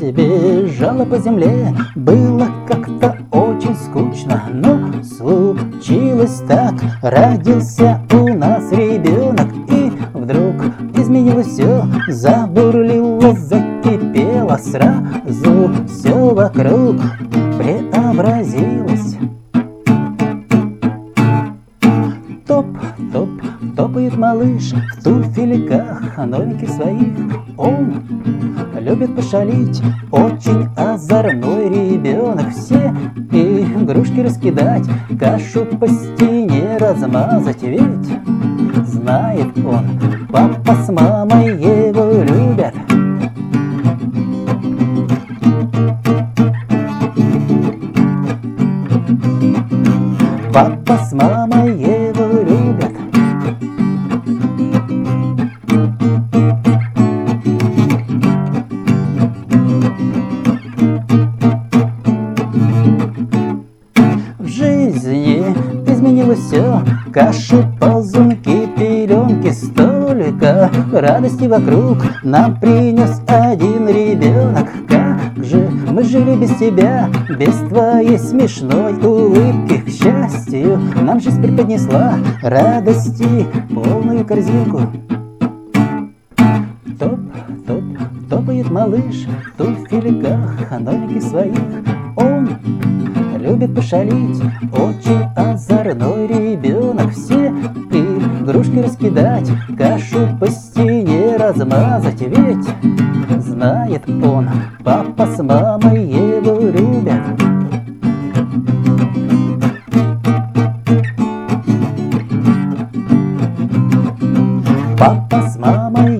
бежала по земле Было как-то очень скучно Но случилось так. Родился у нас ребенок И вдруг изменилось все Забурлило, закипело Сразу все вокруг преобразилось топает малыш В туфельках новеньких своих Он любит пошалить. Очень озорной ребенок Все игрушки раскидать Кашу по стене размазать Ведь знает он Папа с мамой его любят. Папа с мамой его все Каши, ползунки, пеленки Столько радости вокруг Нам принес один ребенок. Как же мы жили без тебя Без твоей смешной улыбки. К счастью, нам жизнь преподнесла Радости полную корзинку. Топ, топ, топает малыш туфельках новеньких своих Он любит пошалить. Очень озорной ребенок Все. Игрушки раскидать Кашу по стене размазать. Ведь знает он Папа с мамой его любят. Папа с мамой